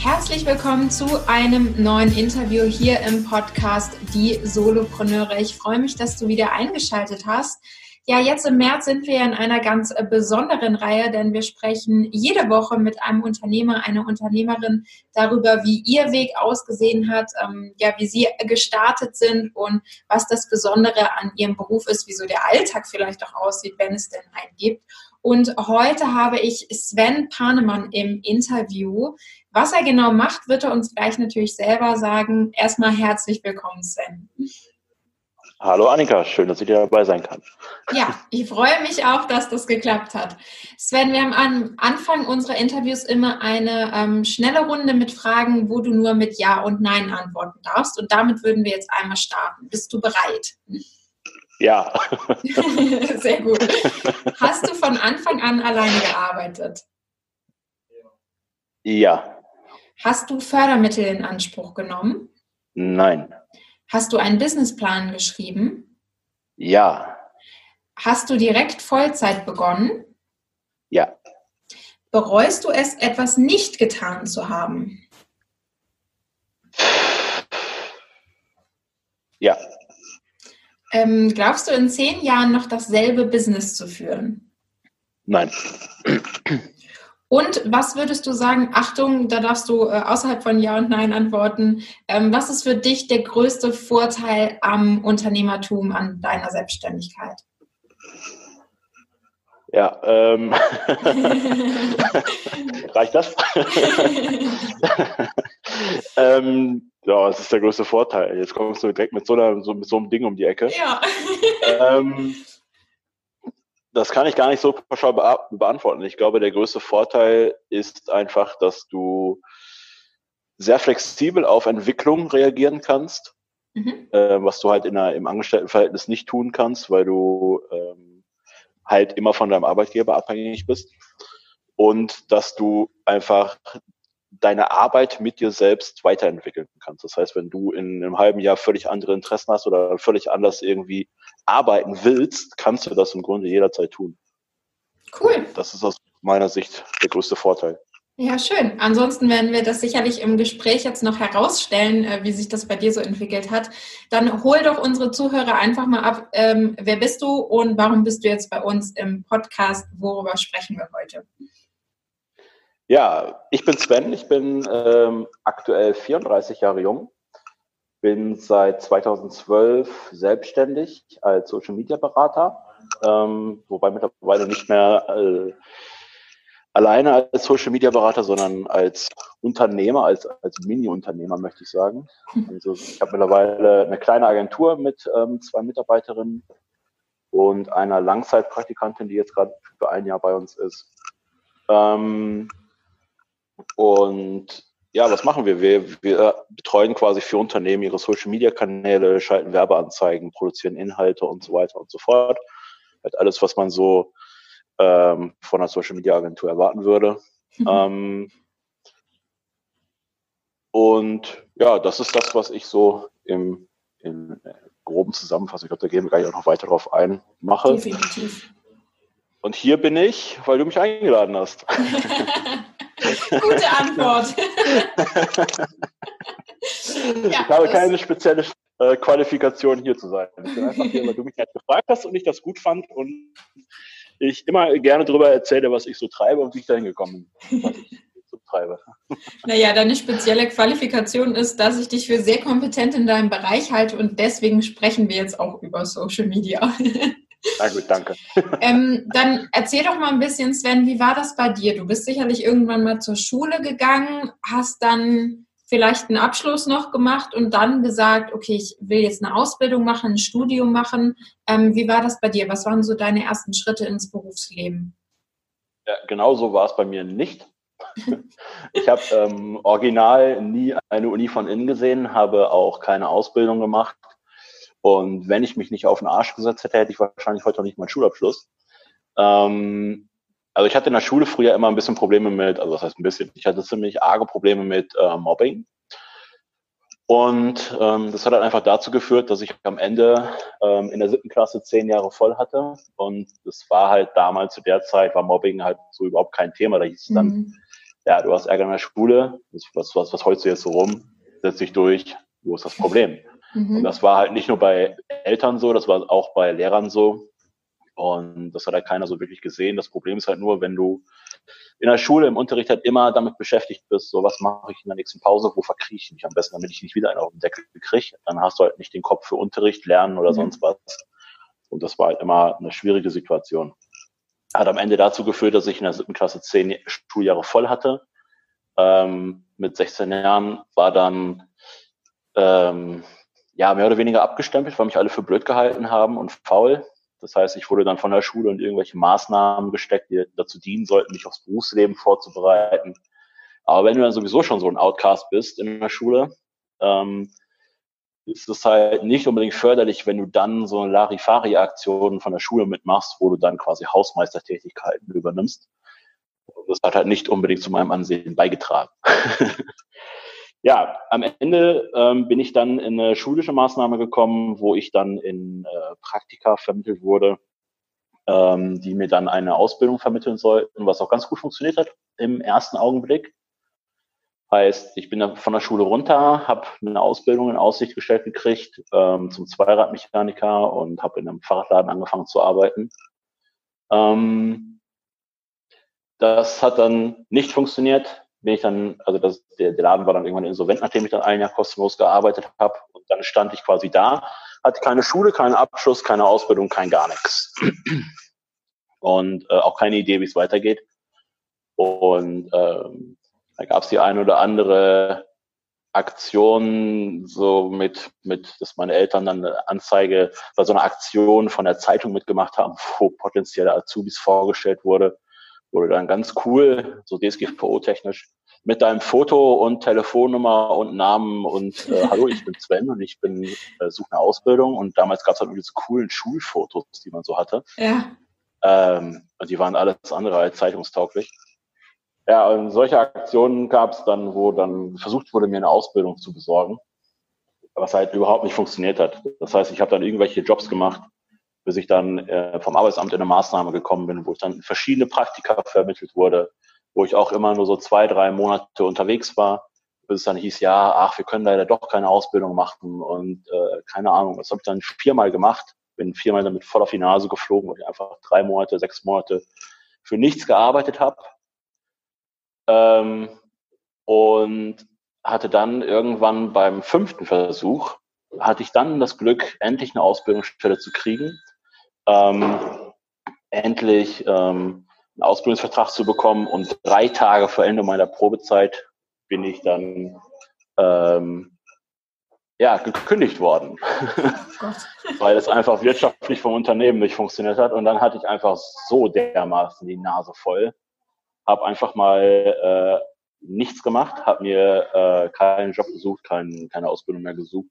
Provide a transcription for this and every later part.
Herzlich willkommen zu einem neuen Interview hier im Podcast Die Solopreneure. Ich freue mich, dass du wieder eingeschaltet hast. Ja, jetzt im März sind wir in einer ganz äh, besonderen Reihe, denn wir sprechen jede Woche mit einem Unternehmer, einer Unternehmerin darüber, wie ihr Weg ausgesehen hat, ähm, ja, wie sie gestartet sind und was das Besondere an ihrem Beruf ist, wie so der Alltag vielleicht auch aussieht, wenn es denn einen gibt. Und heute habe ich Sven Panemann im Interview. Was er genau macht, wird er uns gleich natürlich selber sagen. Erstmal herzlich willkommen, Sven. Hallo Annika, schön, dass ich dir dabei sein kann. Ja, ich freue mich auch, dass das geklappt hat. Sven, wir haben am Anfang unserer Interviews immer eine ähm, schnelle Runde mit Fragen, wo du nur mit Ja und Nein antworten darfst. Und damit würden wir jetzt einmal starten. Bist du bereit? Ja. Sehr gut. Hast du von Anfang an alleine gearbeitet? Ja. Hast du Fördermittel in Anspruch genommen? Nein. Hast du einen Businessplan geschrieben? Ja. Hast du direkt Vollzeit begonnen? Ja. Bereust du es, etwas nicht getan zu haben? Ja. Ähm, glaubst du in zehn Jahren noch dasselbe Business zu führen? Nein. Und was würdest du sagen, Achtung, da darfst du äh, außerhalb von Ja und Nein antworten, ähm, was ist für dich der größte Vorteil am Unternehmertum, an deiner Selbstständigkeit? Ja, ähm, reicht das? ähm, ja, das ist der größte Vorteil. Jetzt kommst du direkt mit so, einer, so, mit so einem Ding um die Ecke. Ja. ähm, das kann ich gar nicht so pauschal beantworten. Ich glaube, der größte Vorteil ist einfach, dass du sehr flexibel auf Entwicklung reagieren kannst, mhm. äh, was du halt in einer, im Angestelltenverhältnis nicht tun kannst, weil du ähm, halt immer von deinem Arbeitgeber abhängig bist. Und dass du einfach deine Arbeit mit dir selbst weiterentwickeln kannst. Das heißt, wenn du in einem halben Jahr völlig andere Interessen hast oder völlig anders irgendwie arbeiten willst, kannst du das im Grunde jederzeit tun. Cool. Das ist aus meiner Sicht der größte Vorteil. Ja, schön. Ansonsten werden wir das sicherlich im Gespräch jetzt noch herausstellen, äh, wie sich das bei dir so entwickelt hat. Dann hol doch unsere Zuhörer einfach mal ab, ähm, wer bist du und warum bist du jetzt bei uns im Podcast? Worüber sprechen wir heute? Ja, ich bin Sven, ich bin ähm, aktuell 34 Jahre jung, bin seit 2012 selbstständig als Social Media Berater, ähm, wobei mittlerweile nicht mehr äh, alleine als Social Media Berater, sondern als Unternehmer, als, als Mini-Unternehmer möchte ich sagen. Also ich habe mittlerweile eine kleine Agentur mit ähm, zwei Mitarbeiterinnen und einer Langzeitpraktikantin, die jetzt gerade für ein Jahr bei uns ist. Ähm, und ja, was machen wir? wir? Wir betreuen quasi für Unternehmen ihre Social-Media-Kanäle, schalten Werbeanzeigen, produzieren Inhalte und so weiter und so fort. Halt alles, was man so ähm, von einer Social-Media-Agentur erwarten würde. Mhm. Ähm, und ja, das ist das, was ich so im, im groben Zusammenfassung, ich glaube, da gehen wir gleich auch noch weiter drauf ein, mache. Definitiv. Und hier bin ich, weil du mich eingeladen hast. Gute Antwort. ja, ich habe keine spezielle äh, Qualifikation hier zu sein. Ich bin einfach hier, weil du mich halt gefragt hast und ich das gut fand und ich immer gerne darüber erzähle, was ich so treibe und wie ich dahin gekommen bin. So treibe. Naja, deine spezielle Qualifikation ist, dass ich dich für sehr kompetent in deinem Bereich halte und deswegen sprechen wir jetzt auch über Social Media. Na gut, danke. Ähm, dann erzähl doch mal ein bisschen, Sven, wie war das bei dir? Du bist sicherlich irgendwann mal zur Schule gegangen, hast dann vielleicht einen Abschluss noch gemacht und dann gesagt, okay, ich will jetzt eine Ausbildung machen, ein Studium machen. Ähm, wie war das bei dir? Was waren so deine ersten Schritte ins Berufsleben? Ja, genau so war es bei mir nicht. ich habe ähm, original nie eine Uni von innen gesehen, habe auch keine Ausbildung gemacht. Und wenn ich mich nicht auf den Arsch gesetzt hätte, hätte ich wahrscheinlich heute noch nicht meinen Schulabschluss. Ähm, also ich hatte in der Schule früher immer ein bisschen Probleme mit, also das heißt ein bisschen, ich hatte ziemlich arge Probleme mit äh, Mobbing. Und ähm, das hat halt einfach dazu geführt, dass ich am Ende ähm, in der siebten Klasse zehn Jahre voll hatte. Und das war halt damals zu der Zeit, war Mobbing halt so überhaupt kein Thema. Da hieß es dann, mhm. ja, du hast Ärger in der Schule, was, was, was holst du jetzt so rum, setz dich durch, wo ist das Problem? Mhm. Und das war halt nicht nur bei Eltern so, das war auch bei Lehrern so. Und das hat halt keiner so wirklich gesehen. Das Problem ist halt nur, wenn du in der Schule im Unterricht halt immer damit beschäftigt bist, so was mache ich in der nächsten Pause, wo verkriege ich mich am besten, damit ich nicht wieder einen auf den Deckel kriege, dann hast du halt nicht den Kopf für Unterricht, Lernen oder mhm. sonst was. Und das war halt immer eine schwierige Situation. Hat am Ende dazu geführt, dass ich in der siebten Klasse zehn Schuljahre voll hatte. Ähm, mit 16 Jahren war dann ähm, ja mehr oder weniger abgestempelt, weil mich alle für blöd gehalten haben und faul. Das heißt, ich wurde dann von der Schule in irgendwelche Maßnahmen gesteckt, die dazu dienen sollten, mich aufs Berufsleben vorzubereiten. Aber wenn du dann sowieso schon so ein Outcast bist in der Schule, ähm, ist es halt nicht unbedingt förderlich, wenn du dann so eine Larifari-Aktion von der Schule mitmachst, wo du dann quasi Hausmeistertätigkeiten übernimmst. Das hat halt nicht unbedingt zu meinem Ansehen beigetragen. ja, am Ende ähm, bin ich dann in eine schulische Maßnahme gekommen, wo ich dann in äh, Praktika vermittelt wurde, ähm, die mir dann eine Ausbildung vermitteln sollten, was auch ganz gut funktioniert hat im ersten Augenblick. Heißt, ich bin von der Schule runter, habe eine Ausbildung in Aussicht gestellt gekriegt ähm, zum Zweiradmechaniker und habe in einem Fahrradladen angefangen zu arbeiten. Ähm, das hat dann nicht funktioniert bin ich dann, also das, der, der Laden war dann irgendwann insolvent, nachdem ich dann ein Jahr kostenlos gearbeitet habe. Und dann stand ich quasi da, hatte keine Schule, keinen Abschluss, keine Ausbildung, kein gar nichts. Und äh, auch keine Idee, wie es weitergeht. Und ähm, da gab es die eine oder andere Aktion, so mit, mit, dass meine Eltern dann eine Anzeige bei so einer Aktion von der Zeitung mitgemacht haben, wo potenzielle Azubis vorgestellt wurde wurde dann ganz cool, so DSGVO-technisch, mit deinem Foto und Telefonnummer und Namen und äh, hallo, ich bin Sven und ich bin äh, suche eine Ausbildung und damals gab es halt diese coolen Schulfotos, die man so hatte. Ja. Ähm, und die waren alles andere als zeitungstauglich. Ja, und solche Aktionen gab es dann, wo dann versucht wurde, mir eine Ausbildung zu besorgen, was halt überhaupt nicht funktioniert hat. Das heißt, ich habe dann irgendwelche Jobs gemacht, bis ich dann äh, vom Arbeitsamt in eine Maßnahme gekommen bin, wo ich dann verschiedene Praktika vermittelt wurde, wo ich auch immer nur so zwei, drei Monate unterwegs war, bis es dann hieß, ja, ach, wir können leider doch keine Ausbildung machen und äh, keine Ahnung. Das habe ich dann viermal gemacht, bin viermal damit voll auf die Nase geflogen, weil ich einfach drei Monate, sechs Monate für nichts gearbeitet habe. Ähm, und hatte dann irgendwann beim fünften Versuch, hatte ich dann das Glück, endlich eine Ausbildungsstelle zu kriegen ähm, endlich ähm, einen Ausbildungsvertrag zu bekommen und drei Tage vor Ende meiner Probezeit bin ich dann ähm, ja, gekündigt worden, oh weil es einfach wirtschaftlich vom Unternehmen nicht funktioniert hat. Und dann hatte ich einfach so dermaßen die Nase voll, habe einfach mal äh, nichts gemacht, habe mir äh, keinen Job gesucht, kein, keine Ausbildung mehr gesucht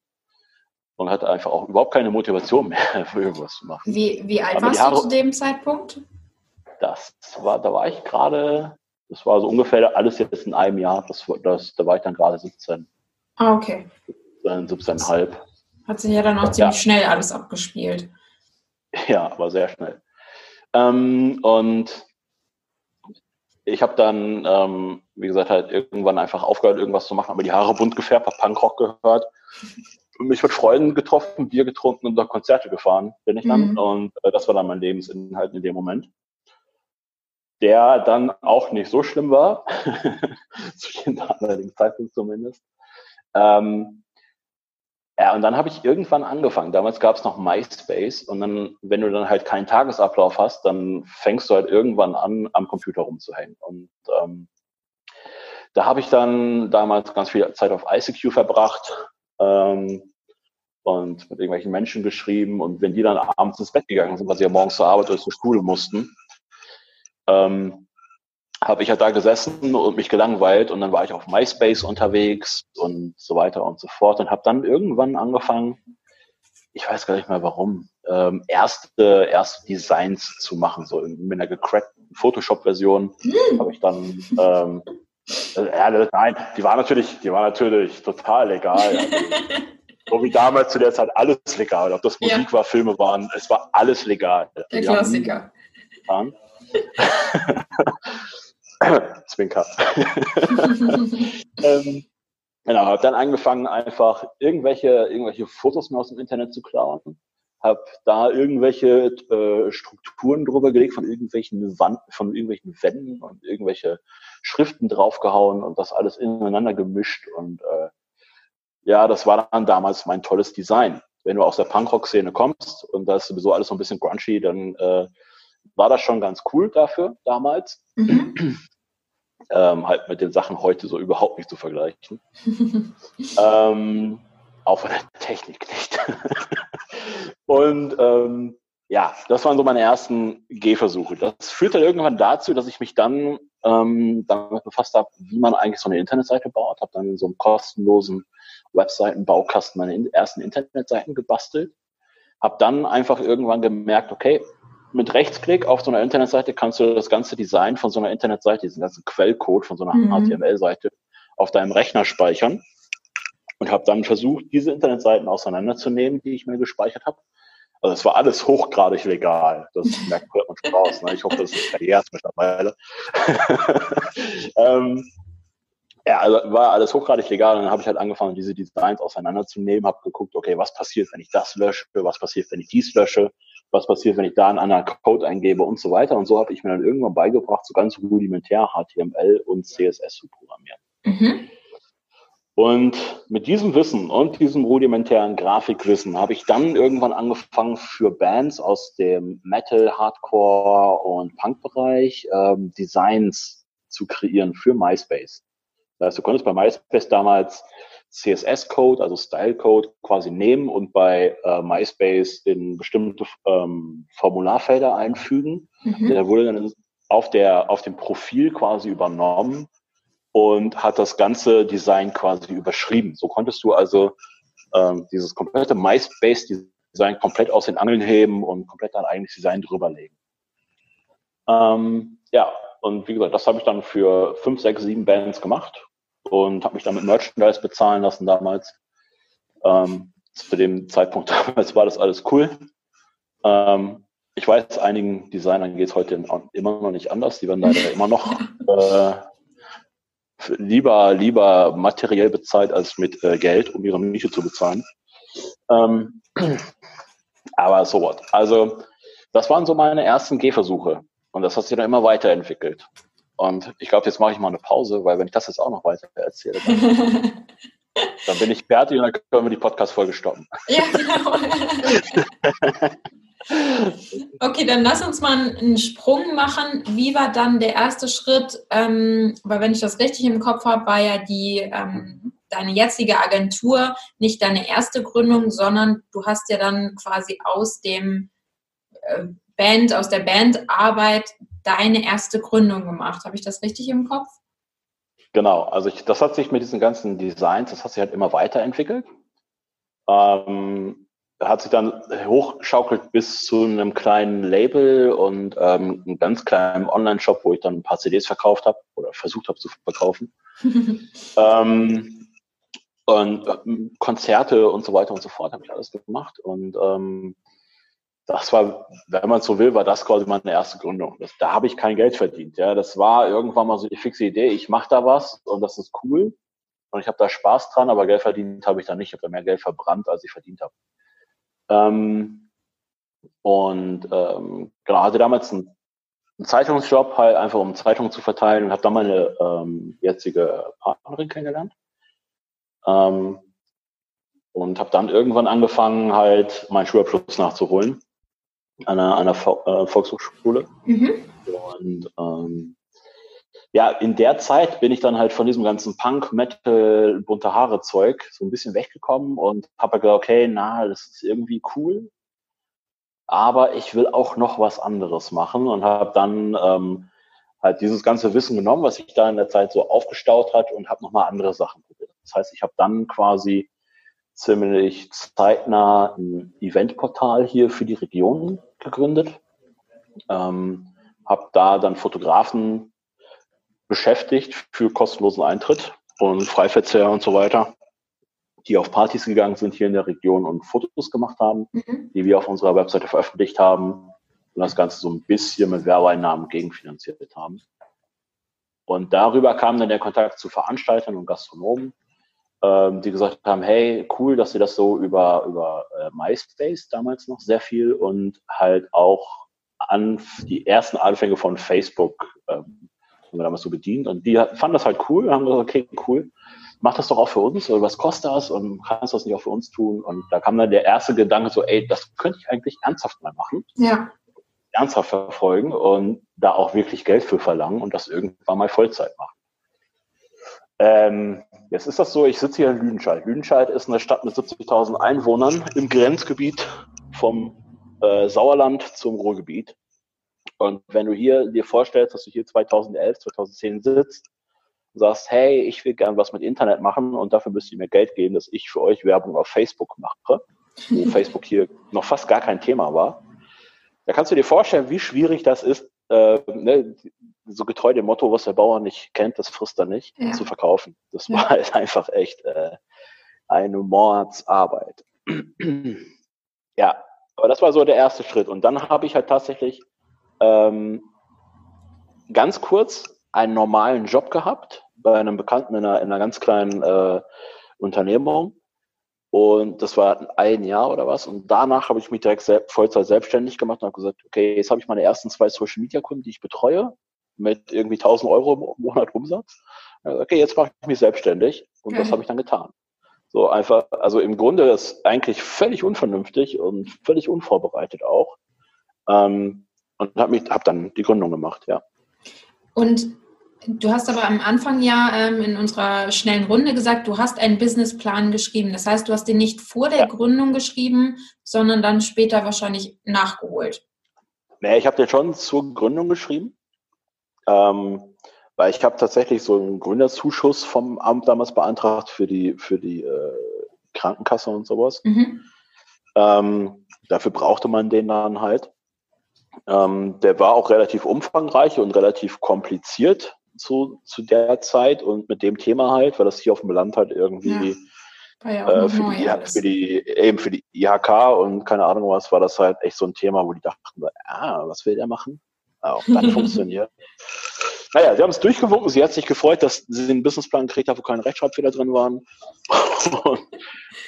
und hatte einfach auch überhaupt keine Motivation mehr für irgendwas zu machen. Wie, wie alt warst Haare, du zu dem Zeitpunkt? Das war, da war ich gerade, das war so ungefähr alles jetzt in einem Jahr, das, das, da war ich dann gerade 17. Ah, okay. 17, 17,5. Hat sich ja dann auch ziemlich ja. schnell alles abgespielt. Ja, aber sehr schnell. Ähm, und ich habe dann, ähm, wie gesagt, halt irgendwann einfach aufgehört, irgendwas zu machen, aber die Haare bunt gefärbt, habe Punkrock gehört mich mit Freunden getroffen, Bier getrunken und nach Konzerte gefahren bin ich dann. Mhm. Und äh, das war dann mein Lebensinhalt in dem Moment. Der dann auch nicht so schlimm war, zu dem damaligen Zeitpunkt zumindest. Ähm, Ja, und dann habe ich irgendwann angefangen. Damals gab es noch MySpace und dann, wenn du dann halt keinen Tagesablauf hast, dann fängst du halt irgendwann an, am Computer rumzuhängen. Und ähm, da habe ich dann damals ganz viel Zeit auf ICQ verbracht ähm, und mit irgendwelchen Menschen geschrieben. Und wenn die dann abends ins Bett gegangen sind, weil sie ja morgens zur Arbeit oder zur Schule mussten, ähm, habe ich halt da gesessen und mich gelangweilt und dann war ich auf MySpace unterwegs und so weiter und so fort und habe dann irgendwann angefangen, ich weiß gar nicht mehr warum, ähm, erste, erste Designs zu machen, so in, mit einer gecrackten Photoshop-Version mhm. habe ich dann ähm, äh, nein, die war natürlich, die war natürlich total legal. Also, so wie damals zu der Zeit alles legal. Ob das Musik ja. war, Filme waren, es war alles legal. Der Klassiker. Zwinker. ähm, genau, habe dann angefangen, einfach irgendwelche, irgendwelche Fotos mir aus dem Internet zu klauen. Habe da irgendwelche äh, Strukturen drüber gelegt von irgendwelchen Wand, von irgendwelchen Wänden und irgendwelche Schriften draufgehauen und das alles ineinander gemischt. Und äh, ja, das war dann damals mein tolles Design. Wenn du aus der Punkrock-Szene kommst und das ist sowieso alles so ein bisschen grungy, dann äh, war das schon ganz cool dafür damals. Mhm. Ähm, halt mit den Sachen heute so überhaupt nicht zu vergleichen. ähm, auch von der Technik nicht. und ähm, ja, das waren so meine ersten Gehversuche. Das führte irgendwann dazu, dass ich mich dann ähm, damit befasst habe, wie man eigentlich so eine Internetseite baut. Habe dann in so einem kostenlosen Webseitenbaukasten meine ersten Internetseiten gebastelt. Habe dann einfach irgendwann gemerkt, okay, mit Rechtsklick auf so einer Internetseite kannst du das ganze Design von so einer Internetseite, diesen ganzen Quellcode von so einer mhm. HTML-Seite auf deinem Rechner speichern und habe dann versucht, diese Internetseiten auseinanderzunehmen, die ich mir gespeichert habe. Also es war alles hochgradig legal. Das merkt man schon raus. Ne? Ich hoffe, das ist verjährt mittlerweile. ähm, ja, also war alles hochgradig legal und dann habe ich halt angefangen, diese Designs auseinanderzunehmen, habe geguckt, okay, was passiert, wenn ich das lösche, was passiert, wenn ich dies lösche, was passiert, wenn ich da einen anderen Code eingebe und so weiter. Und so habe ich mir dann irgendwann beigebracht, so ganz rudimentär HTML und CSS zu programmieren. Mhm. Und mit diesem Wissen und diesem rudimentären Grafikwissen habe ich dann irgendwann angefangen, für Bands aus dem Metal, Hardcore und Punk-Bereich ähm, Designs zu kreieren für MySpace. Das heißt, du konntest bei MySpace damals CSS-Code, also Style-Code quasi nehmen und bei äh, MySpace in bestimmte ähm, Formularfelder einfügen. Mhm. Der wurde dann auf, der, auf dem Profil quasi übernommen und hat das ganze Design quasi überschrieben. So konntest du also ähm, dieses komplette MySpace-Design komplett aus den Angeln heben und komplett dein eigenes Design drüberlegen. Ähm, ja, und wie gesagt, das habe ich dann für fünf, sechs, sieben Bands gemacht und habe mich dann mit Merchandise bezahlen lassen damals. Ähm, zu dem Zeitpunkt damals war das alles cool. Ähm, ich weiß, einigen Designern geht es heute immer noch nicht anders. Die werden leider immer noch äh, lieber, lieber materiell bezahlt als mit äh, Geld, um ihre Nische zu bezahlen. Ähm, aber so what. Also, das waren so meine ersten Gehversuche. Und das hat sich dann immer weiterentwickelt. Und ich glaube, jetzt mache ich mal eine Pause, weil wenn ich das jetzt auch noch weiter erzähle, dann, dann bin ich fertig und dann können wir die Podcast-Folge stoppen. Ja, genau. Okay, dann lass uns mal einen Sprung machen. Wie war dann der erste Schritt? Ähm, weil wenn ich das richtig im Kopf habe, war ja die ähm, deine jetzige Agentur nicht deine erste Gründung, sondern du hast ja dann quasi aus dem äh, Band, aus der Bandarbeit deine erste Gründung gemacht. Habe ich das richtig im Kopf? Genau, also ich, das hat sich mit diesen ganzen Designs, das hat sich halt immer weiterentwickelt. Ähm, hat sich dann hochgeschaukelt bis zu einem kleinen Label und ähm, einem ganz kleinen Online-Shop, wo ich dann ein paar CDs verkauft habe oder versucht habe zu verkaufen. ähm, und äh, Konzerte und so weiter und so fort habe ich alles gemacht. Und ähm, das war, wenn man so will, war das quasi meine erste Gründung. Das, da habe ich kein Geld verdient. Ja, das war irgendwann mal so die fixe Idee. Ich mache da was und das ist cool und ich habe da Spaß dran, aber Geld verdient habe ich da nicht. Ich habe da mehr Geld verbrannt, als ich verdient habe. Ähm, und ähm, genau hatte damals einen, einen Zeitungsjob halt einfach um Zeitungen zu verteilen und habe dann meine ähm, jetzige Partnerin kennengelernt. Ähm, und habe dann irgendwann angefangen, halt meinen Schulabschluss nachzuholen an einer, einer äh, Volkshochschule. Mhm. Und ähm, ja, in der Zeit bin ich dann halt von diesem ganzen Punk, Metal, bunte Haare Zeug so ein bisschen weggekommen und habe gedacht, okay, na, das ist irgendwie cool, aber ich will auch noch was anderes machen und habe dann ähm, halt dieses ganze Wissen genommen, was sich da in der Zeit so aufgestaut hat und habe nochmal andere Sachen probiert. Das heißt, ich habe dann quasi ziemlich zeitnah ein Eventportal hier für die Region gegründet. Ähm, habe da dann Fotografen beschäftigt für kostenlosen Eintritt und Freiverzehr und so weiter, die auf Partys gegangen sind hier in der Region und Fotos gemacht haben, mhm. die wir auf unserer Webseite veröffentlicht haben und das Ganze so ein bisschen mit Werbeeinnahmen gegenfinanziert haben. Und darüber kam dann der Kontakt zu Veranstaltern und Gastronomen, ähm, die gesagt haben, hey, cool, dass sie das so über, über äh, MySpace damals noch sehr viel und halt auch an die ersten Anfänge von Facebook ähm, haben wir damals so bedient. Und die fanden das halt cool, haben gesagt, okay, cool, mach das doch auch für uns, oder was kostet das und kannst du das nicht auch für uns tun? Und da kam dann der erste Gedanke so, ey, das könnte ich eigentlich ernsthaft mal machen. Ja. Ernsthaft verfolgen und da auch wirklich Geld für verlangen und das irgendwann mal Vollzeit machen. Ähm, jetzt ist das so, ich sitze hier in Lüdenscheid. Lüdenscheid ist eine Stadt mit 70.000 Einwohnern im Grenzgebiet vom äh, Sauerland zum Ruhrgebiet. Und wenn du hier dir vorstellst, dass du hier 2011, 2010 sitzt und sagst, hey, ich will gern was mit Internet machen und dafür müsst ihr mir Geld geben, dass ich für euch Werbung auf Facebook mache, wo Facebook hier noch fast gar kein Thema war, da kannst du dir vorstellen, wie schwierig das ist, äh, ne, so getreu dem Motto, was der Bauer nicht kennt, das frisst er nicht, ja. zu verkaufen. Das war halt einfach echt äh, eine Mordsarbeit. ja, aber das war so der erste Schritt. Und dann habe ich halt tatsächlich ähm, ganz kurz einen normalen Job gehabt bei einem Bekannten in einer, in einer ganz kleinen äh, Unternehmung. Und das war ein Jahr oder was. Und danach habe ich mich direkt selbst, Vollzeit selbstständig gemacht und habe gesagt, okay, jetzt habe ich meine ersten zwei Social Media Kunden, die ich betreue, mit irgendwie 1000 Euro im Monat Umsatz. Okay, jetzt mache ich mich selbstständig. Und okay. das habe ich dann getan. So einfach, also im Grunde ist eigentlich völlig unvernünftig und völlig unvorbereitet auch. Ähm, und habe hab dann die Gründung gemacht, ja. Und du hast aber am Anfang ja ähm, in unserer schnellen Runde gesagt, du hast einen Businessplan geschrieben. Das heißt, du hast den nicht vor der ja. Gründung geschrieben, sondern dann später wahrscheinlich nachgeholt. Nee, ich habe den schon zur Gründung geschrieben. Ähm, weil ich habe tatsächlich so einen Gründerzuschuss vom Amt damals beantragt für die, für die äh, Krankenkasse und sowas. Mhm. Ähm, dafür brauchte man den dann halt. Ähm, der war auch relativ umfangreich und relativ kompliziert zu, zu der Zeit und mit dem Thema halt, weil das hier auf dem Land halt irgendwie ja. Ja äh, für, die, für, die, eben für die IHK und keine Ahnung was, war das halt echt so ein Thema, wo die dachten, ah, was will der machen? Ah, auch dann funktioniert. Naja, sie haben es durchgewunken. Sie hat sich gefreut, dass sie den Businessplan gekriegt hat, wo keine Rechtschreibfehler drin waren. und,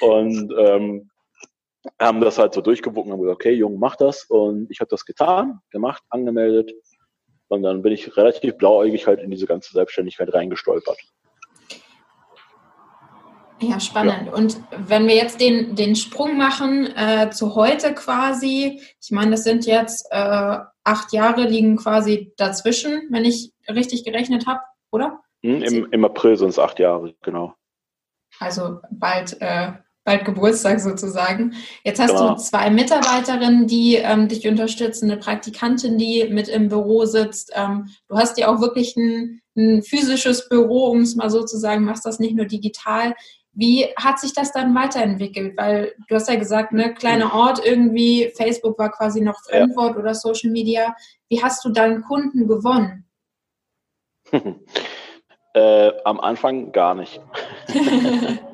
und ähm, haben das halt so durchgewunken und haben gesagt, okay, Junge, mach das. Und ich habe das getan, gemacht, angemeldet. Und dann bin ich relativ blauäugig halt in diese ganze Selbstständigkeit reingestolpert. Ja, spannend. Ja. Und wenn wir jetzt den, den Sprung machen äh, zu heute quasi, ich meine, das sind jetzt äh, acht Jahre liegen quasi dazwischen, wenn ich richtig gerechnet habe, oder? Hm, im, Im April sind es acht Jahre, genau. Also bald äh, bald Geburtstag sozusagen. Jetzt hast genau. du zwei Mitarbeiterinnen, die ähm, dich unterstützen, eine Praktikantin, die mit im Büro sitzt. Ähm, du hast ja auch wirklich ein, ein physisches Büro, um es mal so zu sagen, machst das nicht nur digital. Wie hat sich das dann weiterentwickelt? Weil du hast ja gesagt, ne, kleiner Ort irgendwie, Facebook war quasi noch Fremdwort ja. oder Social Media. Wie hast du deinen Kunden gewonnen? äh, am Anfang gar nicht.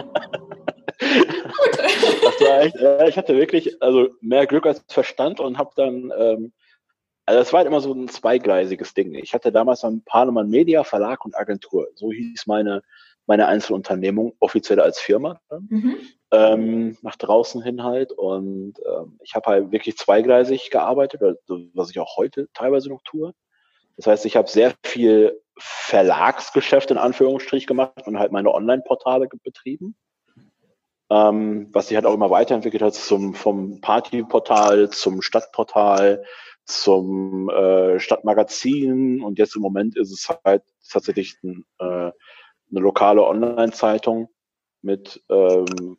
echt, äh, ich hatte wirklich also mehr Glück als Verstand und habe dann, ähm, also es war halt immer so ein zweigleisiges Ding. Ich hatte damals ein Parlemann Media, Verlag und Agentur. So hieß meine, meine Einzelunternehmung, offiziell als Firma. Mhm. Ähm, nach draußen hin halt. Und ähm, ich habe halt wirklich zweigleisig gearbeitet, was ich auch heute teilweise noch tue. Das heißt, ich habe sehr viel Verlagsgeschäft in Anführungsstrich gemacht und halt meine Online-Portale betrieben. Ähm, was sich halt auch immer weiterentwickelt hat, zum, vom Partyportal zum Stadtportal, zum äh, Stadtmagazin und jetzt im Moment ist es halt tatsächlich ein, äh, eine lokale Online-Zeitung mit ähm,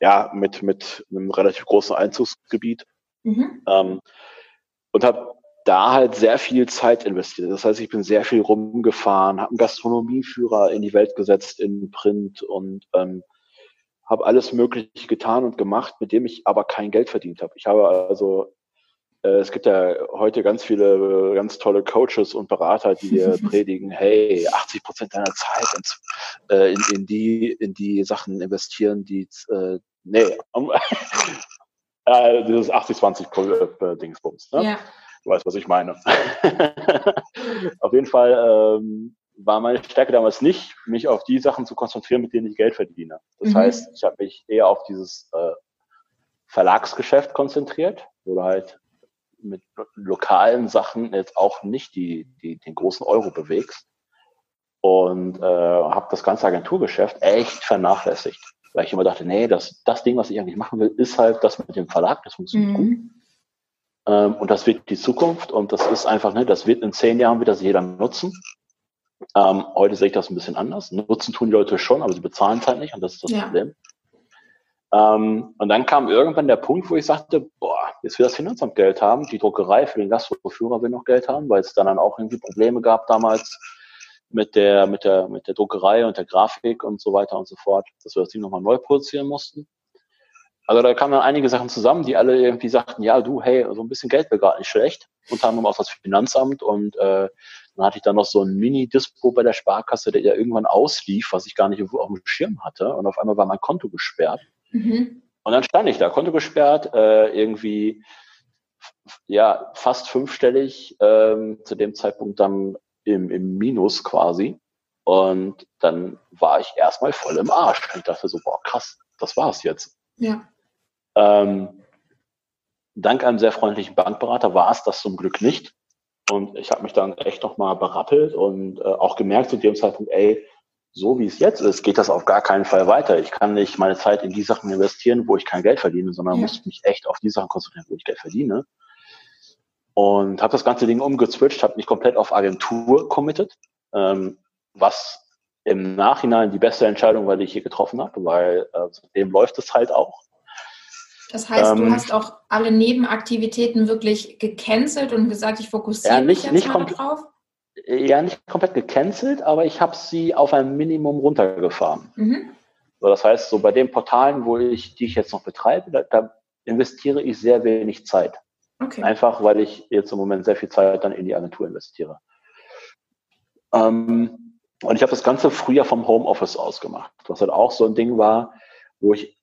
ja mit mit einem relativ großen Einzugsgebiet mhm. ähm, und habe da halt sehr viel Zeit investiert. Das heißt, ich bin sehr viel rumgefahren, habe einen Gastronomieführer in die Welt gesetzt in Print und ähm, habe alles Mögliche getan und gemacht, mit dem ich aber kein Geld verdient habe. Ich habe also äh, es gibt ja heute ganz viele ganz tolle Coaches und Berater, die dir predigen, hey, 80 Prozent deiner Zeit ins, äh, in, in, die, in die Sachen investieren, die, äh, nee, äh, dieses 80-20-Dingsbums. Ne? Ja. Du weißt, was ich meine. auf jeden Fall ähm, war meine Stärke damals nicht, mich auf die Sachen zu konzentrieren, mit denen ich Geld verdiene. Das mhm. heißt, ich habe mich eher auf dieses äh, Verlagsgeschäft konzentriert, wo du halt mit lokalen Sachen jetzt auch nicht die, die, den großen Euro bewegst. Und äh, habe das ganze Agenturgeschäft echt vernachlässigt. Weil ich immer dachte, nee, das, das Ding, was ich eigentlich machen will, ist halt das mit dem Verlag, das funktioniert mhm. gut. Ähm, und das wird die Zukunft und das ist einfach, ne, das wird in zehn Jahren wieder jeder nutzen. Ähm, heute sehe ich das ein bisschen anders. Nutzen tun die Leute schon, aber sie bezahlen es halt nicht und das ist das ja. Problem. Ähm, und dann kam irgendwann der Punkt, wo ich sagte, boah, jetzt will das Finanzamt Geld haben, die Druckerei für den Gastführer will noch Geld haben, weil es dann, dann auch irgendwie Probleme gab damals mit der, mit der, mit der Druckerei und der Grafik und so weiter und so fort, dass wir das Ding nochmal neu produzieren mussten. Also da kamen dann einige Sachen zusammen, die alle irgendwie sagten, ja, du, hey, so ein bisschen Geld wäre gerade nicht schlecht. Unter anderem auch das Finanzamt und äh, dann hatte ich dann noch so ein Mini-Dispo bei der Sparkasse, der ja irgendwann auslief, was ich gar nicht auf dem Schirm hatte. Und auf einmal war mein Konto gesperrt. Mhm. Und dann stand ich da, Konto gesperrt, äh, irgendwie ja fast fünfstellig, ähm, zu dem Zeitpunkt dann im, im Minus quasi. Und dann war ich erstmal voll im Arsch. Ich dachte so, boah, krass, das war's jetzt. Ja. Ähm, dank einem sehr freundlichen Bankberater war es das zum Glück nicht. Und ich habe mich dann echt nochmal berappelt und äh, auch gemerkt zu dem Zeitpunkt, ey, so wie es jetzt ist, geht das auf gar keinen Fall weiter. Ich kann nicht meine Zeit in die Sachen investieren, wo ich kein Geld verdiene, sondern ja. muss mich echt auf die Sachen konzentrieren, wo ich Geld verdiene. Und habe das ganze Ding umgezwitscht, habe mich komplett auf Agentur committed, ähm, was im Nachhinein die beste Entscheidung war, die ich hier getroffen habe, weil äh, dem läuft es halt auch. Das heißt, ähm, du hast auch alle Nebenaktivitäten wirklich gecancelt und gesagt, ich fokussiere ja, nicht, mich jetzt nicht mal drauf? Ja, nicht komplett gecancelt, aber ich habe sie auf ein Minimum runtergefahren. Mhm. So, das heißt, so bei den Portalen, wo ich, die ich jetzt noch betreibe, da, da investiere ich sehr wenig Zeit. Okay. Einfach, weil ich jetzt im Moment sehr viel Zeit dann in die Agentur investiere. Ähm, und ich habe das Ganze früher vom Homeoffice aus gemacht, was halt auch so ein Ding war, wo ich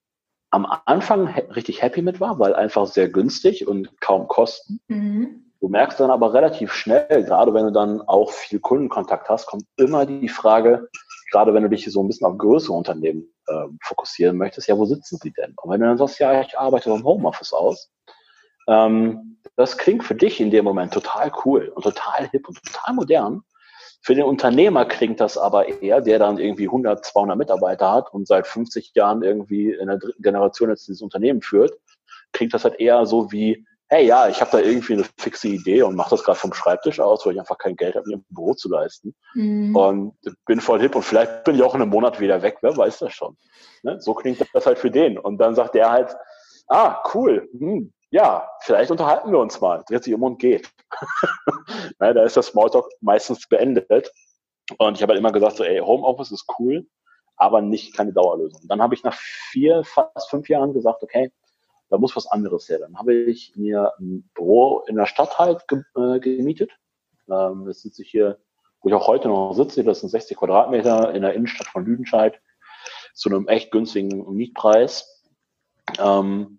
am Anfang richtig happy mit war, weil einfach sehr günstig und kaum Kosten. Mhm. Du merkst dann aber relativ schnell, gerade wenn du dann auch viel Kundenkontakt hast, kommt immer die Frage, gerade wenn du dich so ein bisschen auf größere Unternehmen äh, fokussieren möchtest, ja, wo sitzen sie denn? Und wenn du dann sagst, ja, ich arbeite vom Homeoffice aus, ähm, das klingt für dich in dem Moment total cool und total hip und total modern. Für den Unternehmer klingt das aber eher, der dann irgendwie 100, 200 Mitarbeiter hat und seit 50 Jahren irgendwie in der dritten Generation jetzt dieses Unternehmen führt, klingt das halt eher so wie, hey ja, ich habe da irgendwie eine fixe Idee und mache das gerade vom Schreibtisch aus, weil ich einfach kein Geld habe, mir ein Büro zu leisten. Mhm. Und bin voll hip und vielleicht bin ich auch in einem Monat wieder weg, wer weiß das schon. Ne? So klingt das halt für den. Und dann sagt der halt, ah, cool, hm, ja, vielleicht unterhalten wir uns mal. Dreht sich um und geht. Na, da ist das Smalltalk meistens beendet. Und ich habe halt immer gesagt, so, ey, Homeoffice ist cool, aber nicht keine Dauerlösung. Dann habe ich nach vier, fast fünf Jahren gesagt, okay, da muss was anderes her. Dann habe ich mir ein Büro in der Stadt halt ge äh, gemietet. Ähm, jetzt sitze ich hier, wo ich auch heute noch sitze, das sind 60 Quadratmeter in der Innenstadt von Lüdenscheid zu einem echt günstigen Mietpreis. Ähm,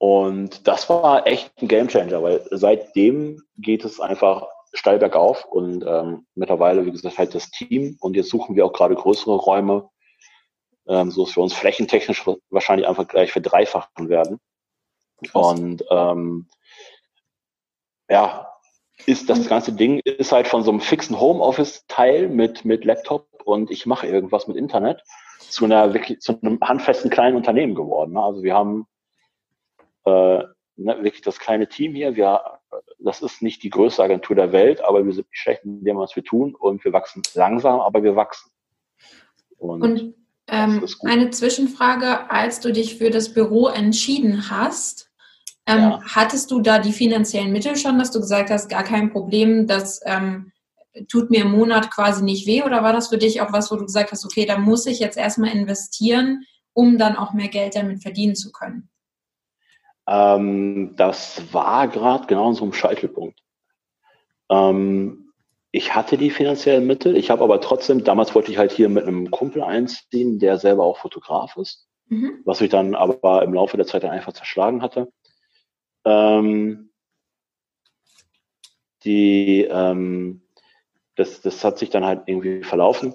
und das war echt ein Gamechanger, weil seitdem geht es einfach steil bergauf und ähm, mittlerweile, wie gesagt, halt das Team und jetzt suchen wir auch gerade größere Räume, ähm, so dass wir uns flächentechnisch wahrscheinlich einfach gleich verdreifachen werden. Krass. Und ähm, ja, ist das ganze Ding ist halt von so einem fixen Homeoffice-Teil mit, mit Laptop und ich mache irgendwas mit Internet zu einer wirklich zu einem handfesten kleinen Unternehmen geworden. Ne? Also wir haben äh, ne, wirklich das kleine Team hier. Wir, das ist nicht die größte Agentur der Welt, aber wir sind nicht schlecht in dem, was wir tun und wir wachsen langsam, aber wir wachsen. Und, und ähm, eine Zwischenfrage, als du dich für das Büro entschieden hast, ähm, ja. hattest du da die finanziellen Mittel schon, dass du gesagt hast, gar kein Problem, das ähm, tut mir im Monat quasi nicht weh? Oder war das für dich auch was, wo du gesagt hast, okay, da muss ich jetzt erstmal investieren, um dann auch mehr Geld damit verdienen zu können? Ähm, das war gerade genau in so einem Scheitelpunkt. Ähm, ich hatte die finanziellen Mittel, ich habe aber trotzdem, damals wollte ich halt hier mit einem Kumpel einziehen, der selber auch Fotograf ist, mhm. was ich dann aber im Laufe der Zeit dann einfach zerschlagen hatte. Ähm, die, ähm, das, das hat sich dann halt irgendwie verlaufen.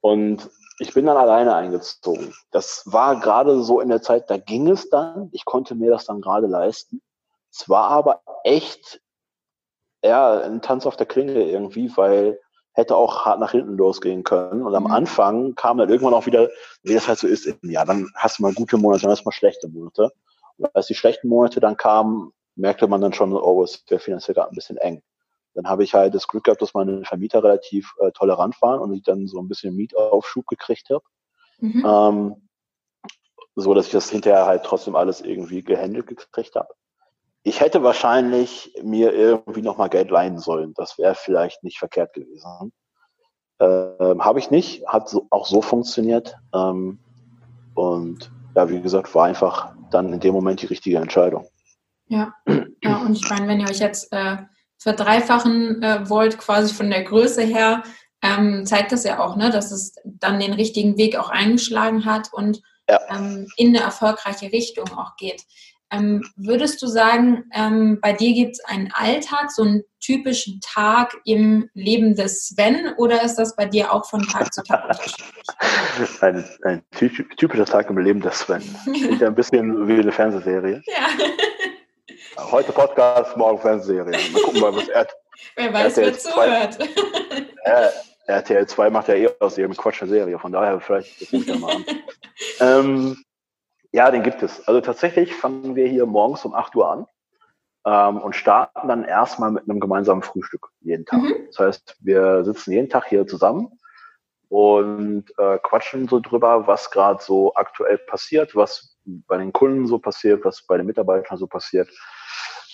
Und ich bin dann alleine eingezogen. Das war gerade so in der Zeit, da ging es dann. Ich konnte mir das dann gerade leisten. Es war aber echt ja, ein Tanz auf der Klinge irgendwie, weil hätte auch hart nach hinten losgehen können. Und am mhm. Anfang kam dann irgendwann auch wieder, wie das halt so ist, ja, dann hast du mal gute Monate, dann hast du mal schlechte Monate. Und als die schlechten Monate dann kamen, merkte man dann schon, oh, es wäre finanziell gerade ein bisschen eng. Dann habe ich halt das Glück gehabt, dass meine Vermieter relativ äh, tolerant waren und ich dann so ein bisschen Mietaufschub gekriegt habe. Mhm. Ähm, so dass ich das hinterher halt trotzdem alles irgendwie gehandelt gekriegt habe. Ich hätte wahrscheinlich mir irgendwie nochmal Geld leihen sollen. Das wäre vielleicht nicht verkehrt gewesen. Ähm, habe ich nicht, hat so, auch so funktioniert. Ähm, und ja, wie gesagt, war einfach dann in dem Moment die richtige Entscheidung. Ja, ja und ich meine, wenn ihr euch jetzt äh, verdreifachen äh, wollt, quasi von der Größe her, ähm, zeigt das ja auch, ne, dass es dann den richtigen Weg auch eingeschlagen hat und ja. ähm, in eine erfolgreiche Richtung auch geht. Ähm, würdest du sagen, ähm, bei dir gibt es einen Alltag, so einen typischen Tag im Leben des Sven oder ist das bei dir auch von Tag zu Tag unterschiedlich? Ein, ein typischer Tag im Leben des Sven. Klingt ja ein bisschen wie eine Fernsehserie. Ja. Heute Podcast, morgen Fernsehserie. Mal gucken, was er. Wer weiß, wer zuhört. Äh, RTL 2 macht ja eh aus jedem Quatsch eine Serie, von daher vielleicht rufe ich da mal an. ähm, ja, den gibt es. Also tatsächlich fangen wir hier morgens um 8 Uhr an ähm, und starten dann erstmal mit einem gemeinsamen Frühstück jeden Tag. Mhm. Das heißt, wir sitzen jeden Tag hier zusammen und äh, quatschen so drüber, was gerade so aktuell passiert, was bei den Kunden so passiert, was bei den Mitarbeitern so passiert.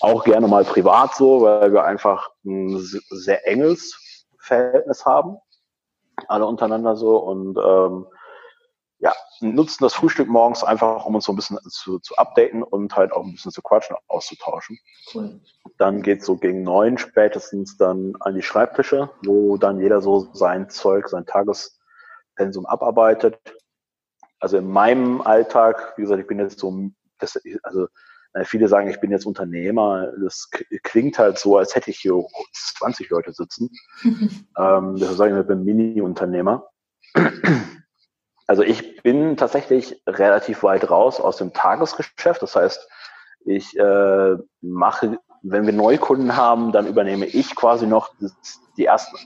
Auch gerne mal privat so, weil wir einfach ein sehr enges Verhältnis haben, alle untereinander so und ähm, ja, nutzen das Frühstück morgens einfach, um uns so ein bisschen zu, zu updaten und halt auch ein bisschen zu quatschen, auszutauschen. Cool. Dann geht so gegen neun spätestens dann an die Schreibtische, wo dann jeder so sein Zeug, sein Tagespensum abarbeitet. Also in meinem Alltag, wie gesagt, ich bin jetzt so, das, also viele sagen, ich bin jetzt Unternehmer. Das klingt halt so, als hätte ich hier 20 Leute sitzen. ähm, das sage ich, ich bin Mini-Unternehmer. Also ich bin tatsächlich relativ weit raus aus dem Tagesgeschäft. Das heißt, ich äh, mache, wenn wir Neukunden haben, dann übernehme ich quasi noch die ersten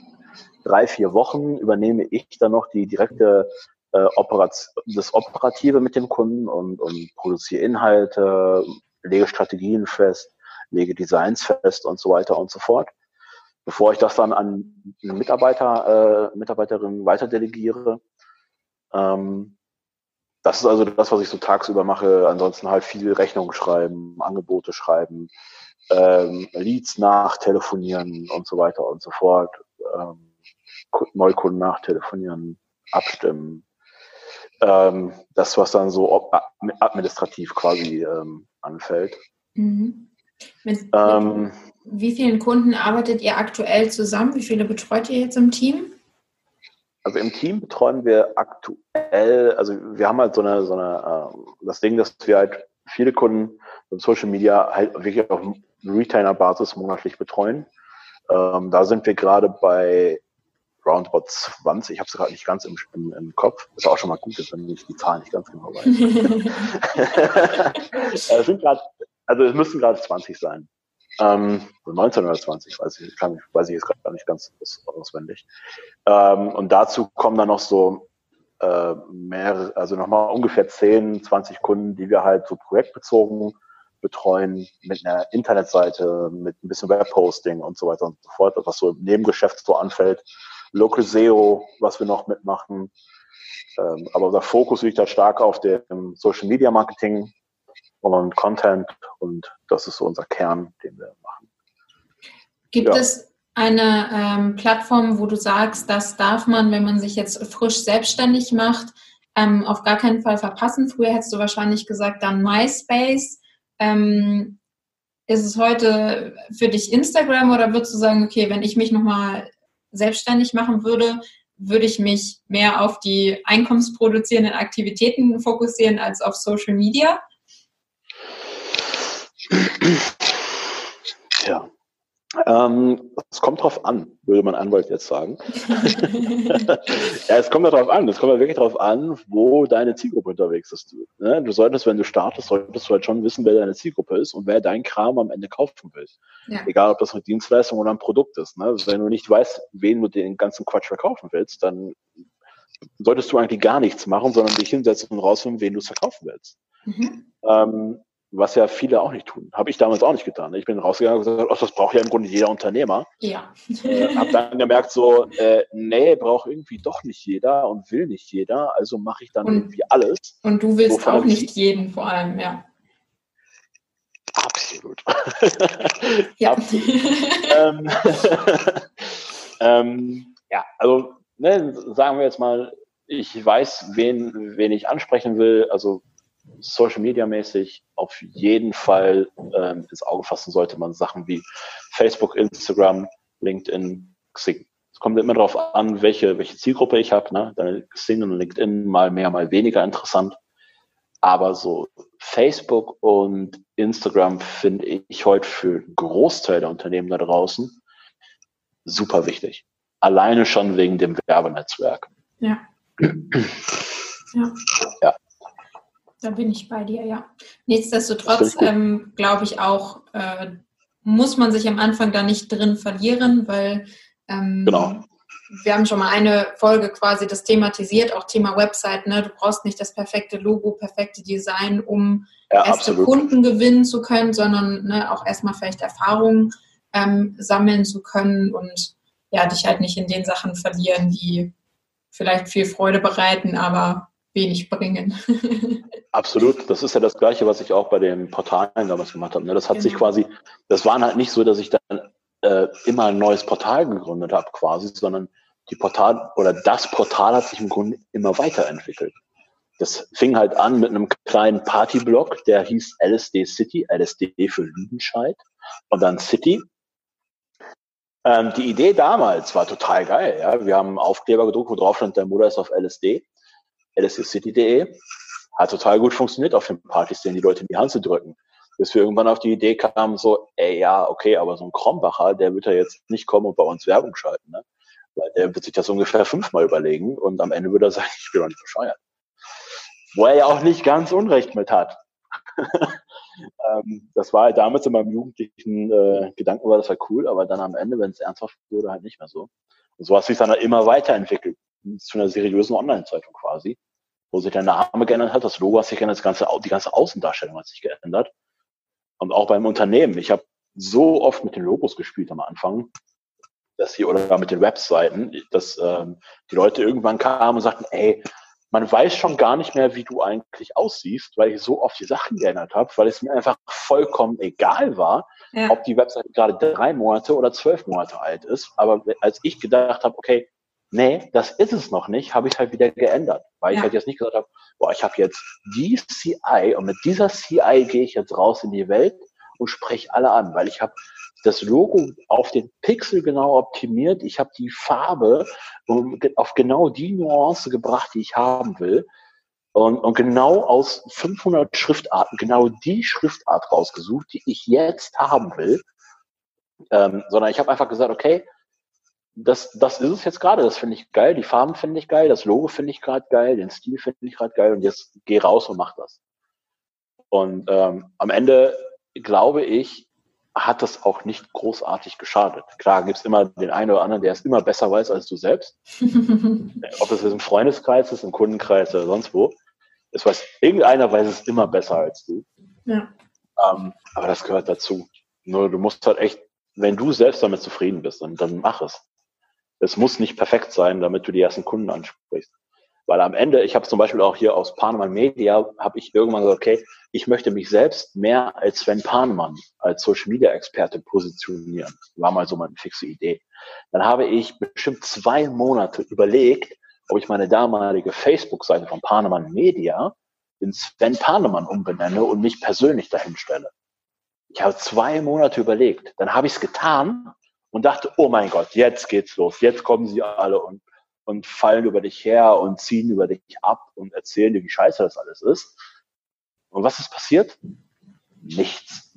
drei, vier Wochen, übernehme ich dann noch die direkte äh, Operation, das Operative mit dem Kunden und, und produziere Inhalte, lege Strategien fest, lege Designs fest und so weiter und so fort. Bevor ich das dann an eine Mitarbeiter, äh, Mitarbeiterin weiter delegiere, ähm, das ist also das, was ich so tagsüber mache. Ansonsten halt viel Rechnungen schreiben, Angebote schreiben, ähm, Leads nachtelefonieren und so weiter und so fort. Ähm, Neukunden nachtelefonieren, abstimmen. Ähm, das, was dann so administrativ quasi ähm, anfällt. Mhm. Mit, ähm, wie vielen Kunden arbeitet ihr aktuell zusammen? Wie viele betreut ihr jetzt im Team? Also im Team betreuen wir aktuell, also wir haben halt so eine, so eine äh, das Ding, dass wir halt viele Kunden im Social Media halt wirklich auf Retainer-Basis monatlich betreuen. Ähm, da sind wir gerade bei roundabout 20. Ich habe es gerade nicht ganz im, im, im, Kopf. Das ist auch schon mal gut, wenn ich die Zahlen nicht ganz genau weiß. es sind grad, also es müssen gerade 20 sein. Ähm, 19 oder 20, weiß ich, kann, weiß ich jetzt gar nicht ganz auswendig. Ähm, und dazu kommen dann noch so äh, mehr, also nochmal ungefähr 10, 20 Kunden, die wir halt so projektbezogen betreuen mit einer Internetseite, mit ein bisschen Webhosting und so weiter und so fort, was so im Nebengeschäft so anfällt. Local SEO, was wir noch mitmachen. Ähm, aber unser Fokus liegt da stark auf dem Social Media Marketing und Content und das ist so unser Kern, den wir machen. Gibt ja. es eine ähm, Plattform, wo du sagst, das darf man, wenn man sich jetzt frisch selbstständig macht, ähm, auf gar keinen Fall verpassen? Früher hättest du wahrscheinlich gesagt, dann MySpace. Ähm, ist es heute für dich Instagram oder würdest du sagen, okay, wenn ich mich nochmal selbstständig machen würde, würde ich mich mehr auf die einkommensproduzierenden Aktivitäten fokussieren als auf Social Media? Ja. Ähm, es kommt drauf an, würde mein Anwalt jetzt sagen. ja, es kommt darauf an. Es kommt ja wirklich darauf an, wo deine Zielgruppe unterwegs ist. Ne? Du solltest, wenn du startest, solltest du halt schon wissen, wer deine Zielgruppe ist und wer dein Kram am Ende kaufen will. Ja. Egal, ob das eine Dienstleistung oder ein Produkt ist. Ne? Wenn du nicht weißt, wen du den ganzen Quatsch verkaufen willst, dann solltest du eigentlich gar nichts machen, sondern dich hinsetzen und rausfinden, wen du es verkaufen willst. Mhm. Ähm, was ja viele auch nicht tun. Habe ich damals auch nicht getan. Ich bin rausgegangen und gesagt, ach, das braucht ja im Grunde jeder Unternehmer. Ja. äh, habe dann gemerkt, so, äh, nee, braucht irgendwie doch nicht jeder und will nicht jeder, also mache ich dann und, irgendwie alles. Und du willst auch nicht jeden vor allem, ja. Absolut. ja. Absolut. ähm, ähm, ja, also ne, sagen wir jetzt mal, ich weiß, wen, wen ich ansprechen will. Also Social Media mäßig auf jeden Fall ähm, ins Auge fassen sollte man Sachen wie Facebook, Instagram, LinkedIn, Xing. Es kommt immer darauf an, welche, welche Zielgruppe ich habe. Ne? Dann Xing und LinkedIn mal mehr, mal weniger interessant. Aber so Facebook und Instagram finde ich heute für einen Großteil der Unternehmen da draußen super wichtig. Alleine schon wegen dem Werbenetzwerk. Ja. ja. ja. Da bin ich bei dir, ja. Nichtsdestotrotz ähm, glaube ich auch, äh, muss man sich am Anfang da nicht drin verlieren, weil ähm, genau. wir haben schon mal eine Folge quasi das thematisiert, auch Thema Website. Ne? Du brauchst nicht das perfekte Logo, perfekte Design, um ja, erste absolut. Kunden gewinnen zu können, sondern ne, auch erstmal vielleicht Erfahrungen ähm, sammeln zu können und ja, dich halt nicht in den Sachen verlieren, die vielleicht viel Freude bereiten, aber wenig bringen. Absolut. Das ist ja das Gleiche, was ich auch bei den Portalen damals gemacht habe. Ne? Das hat genau. sich quasi, das war halt nicht so, dass ich dann äh, immer ein neues Portal gegründet habe quasi, sondern die Portal oder das Portal hat sich im Grunde immer weiterentwickelt. Das fing halt an mit einem kleinen Partyblog, der hieß LSD City, LSD für Lüdenscheid und dann City. Ähm, die Idee damals war total geil. Ja? Wir haben Aufkleber gedruckt, wo drauf stand, der Mutter ist auf LSD lscity.de. Hat total gut funktioniert auf den Partys, denen die Leute in die Hand zu drücken. Bis wir irgendwann auf die Idee kamen, so, ey, ja, okay, aber so ein Krombacher, der wird ja jetzt nicht kommen und bei uns Werbung schalten, ne? Weil der wird sich das ungefähr fünfmal überlegen und am Ende würde er sagen, ich bin doch nicht bescheuert. Wo er ja auch nicht ganz Unrecht mit hat. ähm, das war halt damals in meinem jugendlichen äh, Gedanken war das halt cool, aber dann am Ende, wenn es ernsthaft wurde, halt nicht mehr so. Und so hat sich dann halt immer weiterentwickelt zu einer seriösen Online-Zeitung quasi, wo sich der Name geändert hat, das Logo hat sich geändert, das ganze, die ganze Außendarstellung hat sich geändert. Und auch beim Unternehmen. Ich habe so oft mit den Logos gespielt am Anfang, dass sie oder mit den Webseiten, dass ähm, die Leute irgendwann kamen und sagten, ey, man weiß schon gar nicht mehr, wie du eigentlich aussiehst, weil ich so oft die Sachen geändert habe, weil es mir einfach vollkommen egal war, ja. ob die Webseite gerade drei Monate oder zwölf Monate alt ist. Aber als ich gedacht habe, okay, nee, das ist es noch nicht, habe ich halt wieder geändert. Weil ja. ich halt jetzt nicht gesagt habe, boah, ich habe jetzt die CI und mit dieser CI gehe ich jetzt raus in die Welt und spreche alle an, weil ich habe das Logo auf den Pixel genau optimiert. Ich habe die Farbe auf genau die Nuance gebracht, die ich haben will. Und, und genau aus 500 Schriftarten genau die Schriftart rausgesucht, die ich jetzt haben will. Ähm, sondern ich habe einfach gesagt, okay, das, das ist es jetzt gerade. Das finde ich geil. Die Farben finde ich geil. Das Logo finde ich gerade geil. Den Stil finde ich gerade geil. Und jetzt geh raus und mach das. Und ähm, am Ende glaube ich, hat das auch nicht großartig geschadet. Klar gibt es immer den einen oder anderen, der es immer besser weiß als du selbst. Ob das jetzt im Freundeskreis ist, im Kundenkreis oder sonst wo. Es weiß, irgendeiner weiß es immer besser als du. Ja. Ähm, aber das gehört dazu. Nur du musst halt echt, wenn du selbst damit zufrieden bist, dann, dann mach es. Es muss nicht perfekt sein, damit du die ersten Kunden ansprichst. Weil am Ende, ich habe zum Beispiel auch hier aus Panemann Media, habe ich irgendwann gesagt, okay, ich möchte mich selbst mehr als Sven Panemann, als Social Media Experte positionieren. War mal so meine fixe Idee. Dann habe ich bestimmt zwei Monate überlegt, ob ich meine damalige Facebook-Seite von Panemann Media in Sven Panemann umbenenne und mich persönlich dahin stelle. Ich habe zwei Monate überlegt. Dann habe ich es getan und dachte, oh mein Gott, jetzt geht's los. Jetzt kommen sie alle und und fallen über dich her und ziehen über dich ab und erzählen dir, wie scheiße das alles ist. Und was ist passiert? Nichts.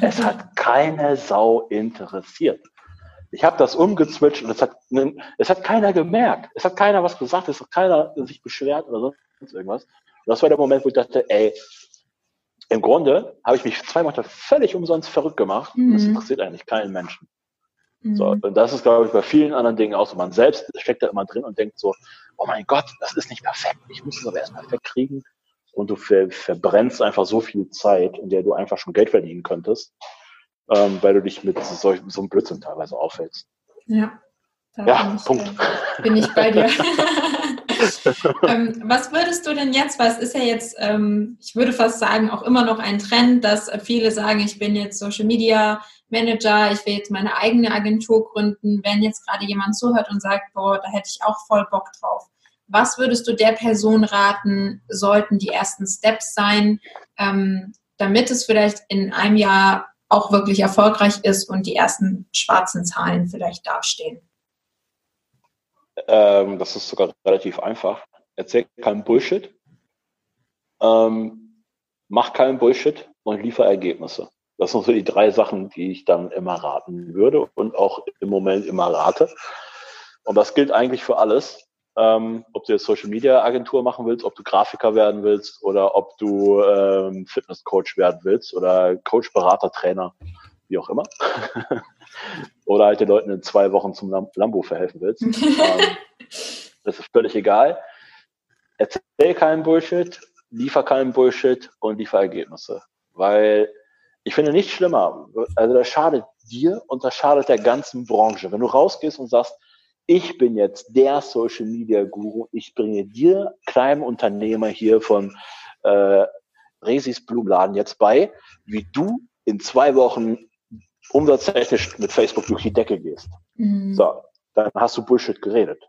Es hat keine Sau interessiert. Ich habe das umgezwitscht und es hat, es hat keiner gemerkt. Es hat keiner was gesagt, es hat keiner sich beschwert oder sonst irgendwas. Und das war der Moment, wo ich dachte, ey, im Grunde habe ich mich zwei Monate völlig umsonst verrückt gemacht. Mhm. Das interessiert eigentlich keinen Menschen. So, mhm. und das ist, glaube ich, bei vielen anderen Dingen auch so. Man selbst steckt da immer drin und denkt so, oh mein Gott, das ist nicht perfekt. Ich muss es aber erst perfekt kriegen. Und du ver verbrennst einfach so viel Zeit, in der du einfach schon Geld verdienen könntest, ähm, weil du dich mit so, so einem Blödsinn teilweise aufhältst. Ja. Ja, Punkt. Äh, bin ich bei dir. ähm, was würdest du denn jetzt, was ist ja jetzt, ähm, ich würde fast sagen, auch immer noch ein Trend, dass viele sagen, ich bin jetzt Social Media Manager, ich will jetzt meine eigene Agentur gründen, wenn jetzt gerade jemand zuhört und sagt, boah, da hätte ich auch voll Bock drauf. Was würdest du der Person raten, sollten die ersten Steps sein, ähm, damit es vielleicht in einem Jahr auch wirklich erfolgreich ist und die ersten schwarzen Zahlen vielleicht dastehen? Ähm, das ist sogar relativ einfach. Erzähl keinen Bullshit, ähm, mach keinen Bullshit und liefer Ergebnisse. Das sind so die drei Sachen, die ich dann immer raten würde und auch im Moment immer rate. Und das gilt eigentlich für alles. Ähm, ob du jetzt Social Media Agentur machen willst, ob du Grafiker werden willst oder ob du ähm, Fitness Coach werden willst oder Coach, Berater, Trainer, wie auch immer. oder halt den Leuten in zwei Wochen zum Lambo verhelfen willst. ähm, das ist völlig egal. Erzähl keinen Bullshit, liefer keinen Bullshit und liefer Ergebnisse. Weil ich finde nicht schlimmer. Also das schadet dir und das schadet der ganzen Branche. Wenn du rausgehst und sagst, ich bin jetzt der Social Media Guru, ich bringe dir, kleinem Unternehmer hier von äh, Resis Blumenladen jetzt bei, wie du in zwei Wochen umsatztechnisch mit Facebook durch die Decke gehst. Mhm. So, dann hast du Bullshit geredet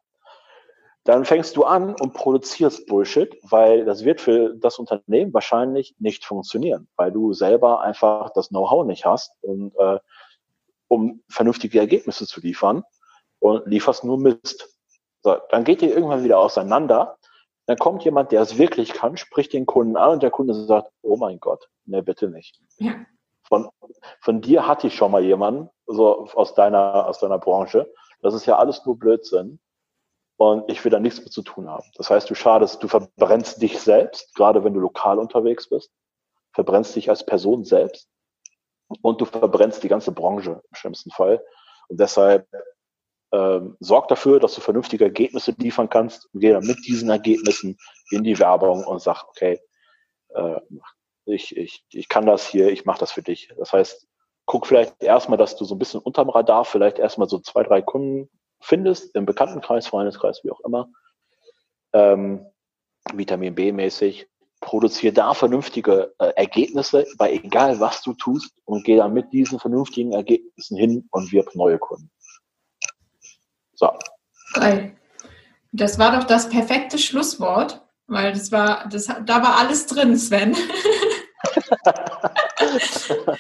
dann fängst du an und produzierst Bullshit, weil das wird für das Unternehmen wahrscheinlich nicht funktionieren, weil du selber einfach das Know-how nicht hast, und, äh, um vernünftige Ergebnisse zu liefern und lieferst nur Mist. So, dann geht ihr irgendwann wieder auseinander. Dann kommt jemand, der es wirklich kann, spricht den Kunden an und der Kunde sagt, oh mein Gott, ne, bitte nicht. Ja. Von, von dir hatte ich schon mal jemanden, so aus deiner, aus deiner Branche. Das ist ja alles nur Blödsinn und ich will da nichts mit zu tun haben. Das heißt, du schadest, du verbrennst dich selbst, gerade wenn du lokal unterwegs bist, verbrennst dich als Person selbst und du verbrennst die ganze Branche im schlimmsten Fall. Und deshalb ähm, sorg dafür, dass du vernünftige Ergebnisse liefern kannst geh dann mit diesen Ergebnissen in die Werbung und sag, okay, äh, ich, ich, ich kann das hier, ich mache das für dich. Das heißt, guck vielleicht erstmal, dass du so ein bisschen unterm Radar vielleicht erstmal so zwei, drei Kunden findest, im Bekanntenkreis, Freundeskreis, wie auch immer, ähm, Vitamin B mäßig, produziere da vernünftige äh, Ergebnisse bei egal was du tust und gehe dann mit diesen vernünftigen Ergebnissen hin und wirb neue Kunden. So. Geil. Das war doch das perfekte Schlusswort, weil das war, das, da war alles drin, Sven.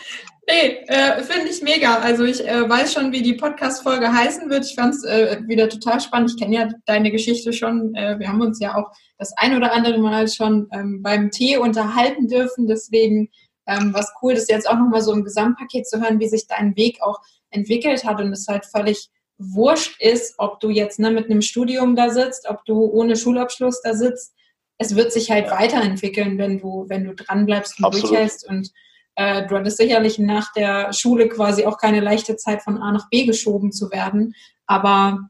Nee, äh, finde ich mega. Also ich äh, weiß schon, wie die Podcast-Folge heißen wird. Ich fand es äh, wieder total spannend. Ich kenne ja deine Geschichte schon. Äh, wir haben uns ja auch das ein oder andere Mal schon ähm, beim Tee unterhalten dürfen. Deswegen ähm, was cool, das jetzt auch nochmal so im Gesamtpaket zu hören, wie sich dein Weg auch entwickelt hat und es halt völlig wurscht ist, ob du jetzt ne, mit einem Studium da sitzt, ob du ohne Schulabschluss da sitzt. Es wird sich halt weiterentwickeln, wenn du, wenn du dranbleibst und Absolut. durchhältst und Äh, du hattest sicherlich nach der Schule quasi auch keine leichte Zeit von A nach B geschoben zu werden, aber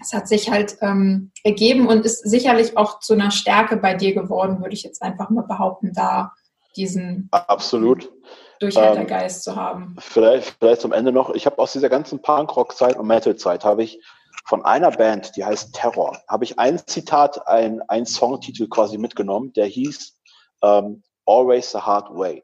es hat sich halt ähm, ergeben und ist sicherlich auch zu einer Stärke bei dir geworden, würde ich jetzt einfach mal behaupten, da diesen absolut Durchhaltergeist ähm, zu haben. Vielleicht, vielleicht zum Ende noch. Ich habe aus dieser ganzen Punkrock-Zeit und Metal-Zeit habe ich von einer Band, die heißt Terror, habe ich ein Zitat, ein, ein Songtitel quasi mitgenommen, der hieß ähm, Always the Hard Way.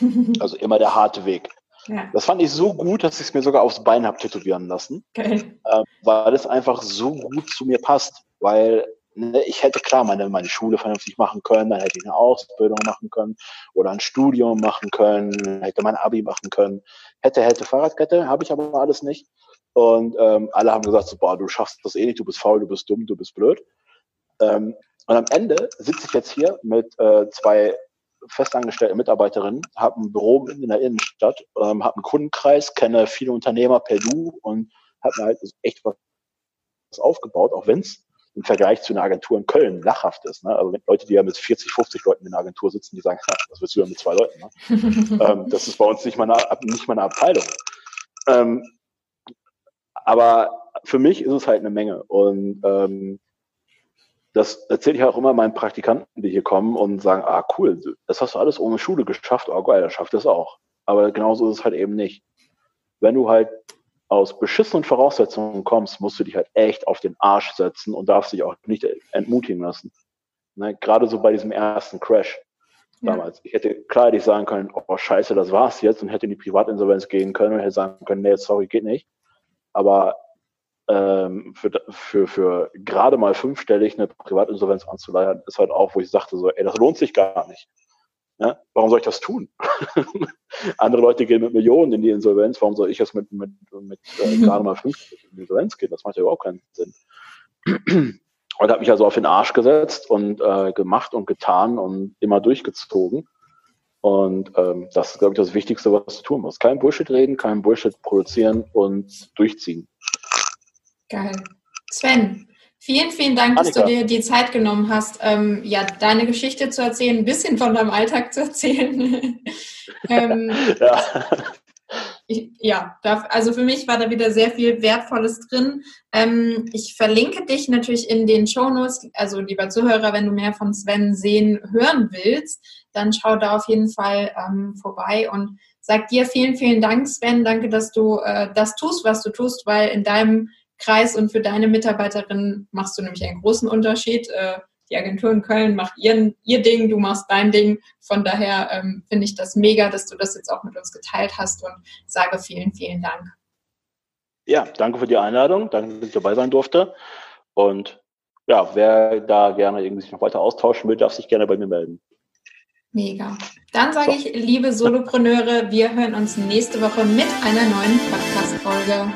also immer der harte Weg. Ja. Das fand ich so gut, dass ich es mir sogar aufs Bein habe tätowieren lassen, okay. äh, weil es einfach so gut zu mir passt. Weil ne, ich hätte klar meine, meine Schule vernünftig machen können, dann hätte ich eine Ausbildung machen können oder ein Studium machen können, hätte mein Abi machen können. Hätte, hätte Fahrradkette, habe ich aber alles nicht. Und ähm, alle haben gesagt, so, boah, du schaffst das eh nicht, du bist faul, du bist dumm, du bist blöd. Ähm, und am Ende sitze ich jetzt hier mit äh, zwei festangestellte Mitarbeiterin, habe ein Büro in der Innenstadt, ähm, habe einen Kundenkreis, kenne viele Unternehmer per Du und habe mir halt echt was aufgebaut, auch wenn es im Vergleich zu einer Agentur in Köln lachhaft ist. Ne? Also Leute, die ja mit 40, 50 Leuten in der Agentur sitzen, die sagen, was willst du denn mit zwei Leuten? Ne? ähm, das ist bei uns nicht meine, nicht meine Abteilung. Ähm, aber für mich ist es halt eine Menge. Und ähm, das erzähle ich auch immer meinen Praktikanten, die hier kommen und sagen, ah cool, das hast du alles ohne Schule geschafft, oh geil, das schafft das auch. Aber genauso ist es halt eben nicht. Wenn du halt aus beschissenen Voraussetzungen kommst, musst du dich halt echt auf den Arsch setzen und darfst dich auch nicht entmutigen lassen. Ne? Gerade so bei diesem ersten Crash damals. Ja. Ich hätte klar hätte ich sagen können, oh scheiße, das war's jetzt und hätte in die Privatinsolvenz gehen können und hätte sagen können, nee, sorry, geht nicht. Aber ähm, für, für, für gerade mal fünfstellig eine Privatinsolvenz anzuleihen, ist halt auch, wo ich sagte so, ey, das lohnt sich gar nicht. Ja? Warum soll ich das tun? Andere Leute gehen mit Millionen in die Insolvenz, warum soll ich jetzt mit, mit, mit äh, gerade mal fünfstellig in die Insolvenz gehen? Das macht ja überhaupt keinen Sinn. und habe mich also auf den Arsch gesetzt und äh, gemacht und getan und immer durchgezogen. Und ähm, das ist, glaube ich, das Wichtigste, was du tun musst. Kein Bullshit reden, kein Bullshit produzieren und durchziehen. Geil. Sven, vielen, vielen Dank, Annika. dass du dir die Zeit genommen hast, ähm, ja, deine Geschichte zu erzählen, ein bisschen von deinem Alltag zu erzählen. ähm, ja. Ich, ja, also für mich war da wieder sehr viel Wertvolles drin. Ähm, ich verlinke dich natürlich in den Shownotes. Also lieber Zuhörer, wenn du mehr von Sven sehen, hören willst, dann schau da auf jeden Fall ähm, vorbei und sag dir vielen, vielen Dank, Sven. Danke, dass du äh, das tust, was du tust, weil in deinem Kreis und für deine Mitarbeiterinnen machst du nämlich einen großen Unterschied. Äh, die Agentur in Köln macht ihren, ihr Ding, du machst dein Ding. Von daher ähm, finde ich das mega, dass du das jetzt auch mit uns geteilt hast und sage vielen, vielen Dank. Ja, danke für die Einladung. Danke, dass ich dabei sein durfte. Und ja, wer da gerne irgendwie sich noch weiter austauschen will, darf sich gerne bei mir melden. Mega. Dann sage ich, liebe Solopreneure, wir hören uns nächste Woche mit einer neuen Podcast-Folge.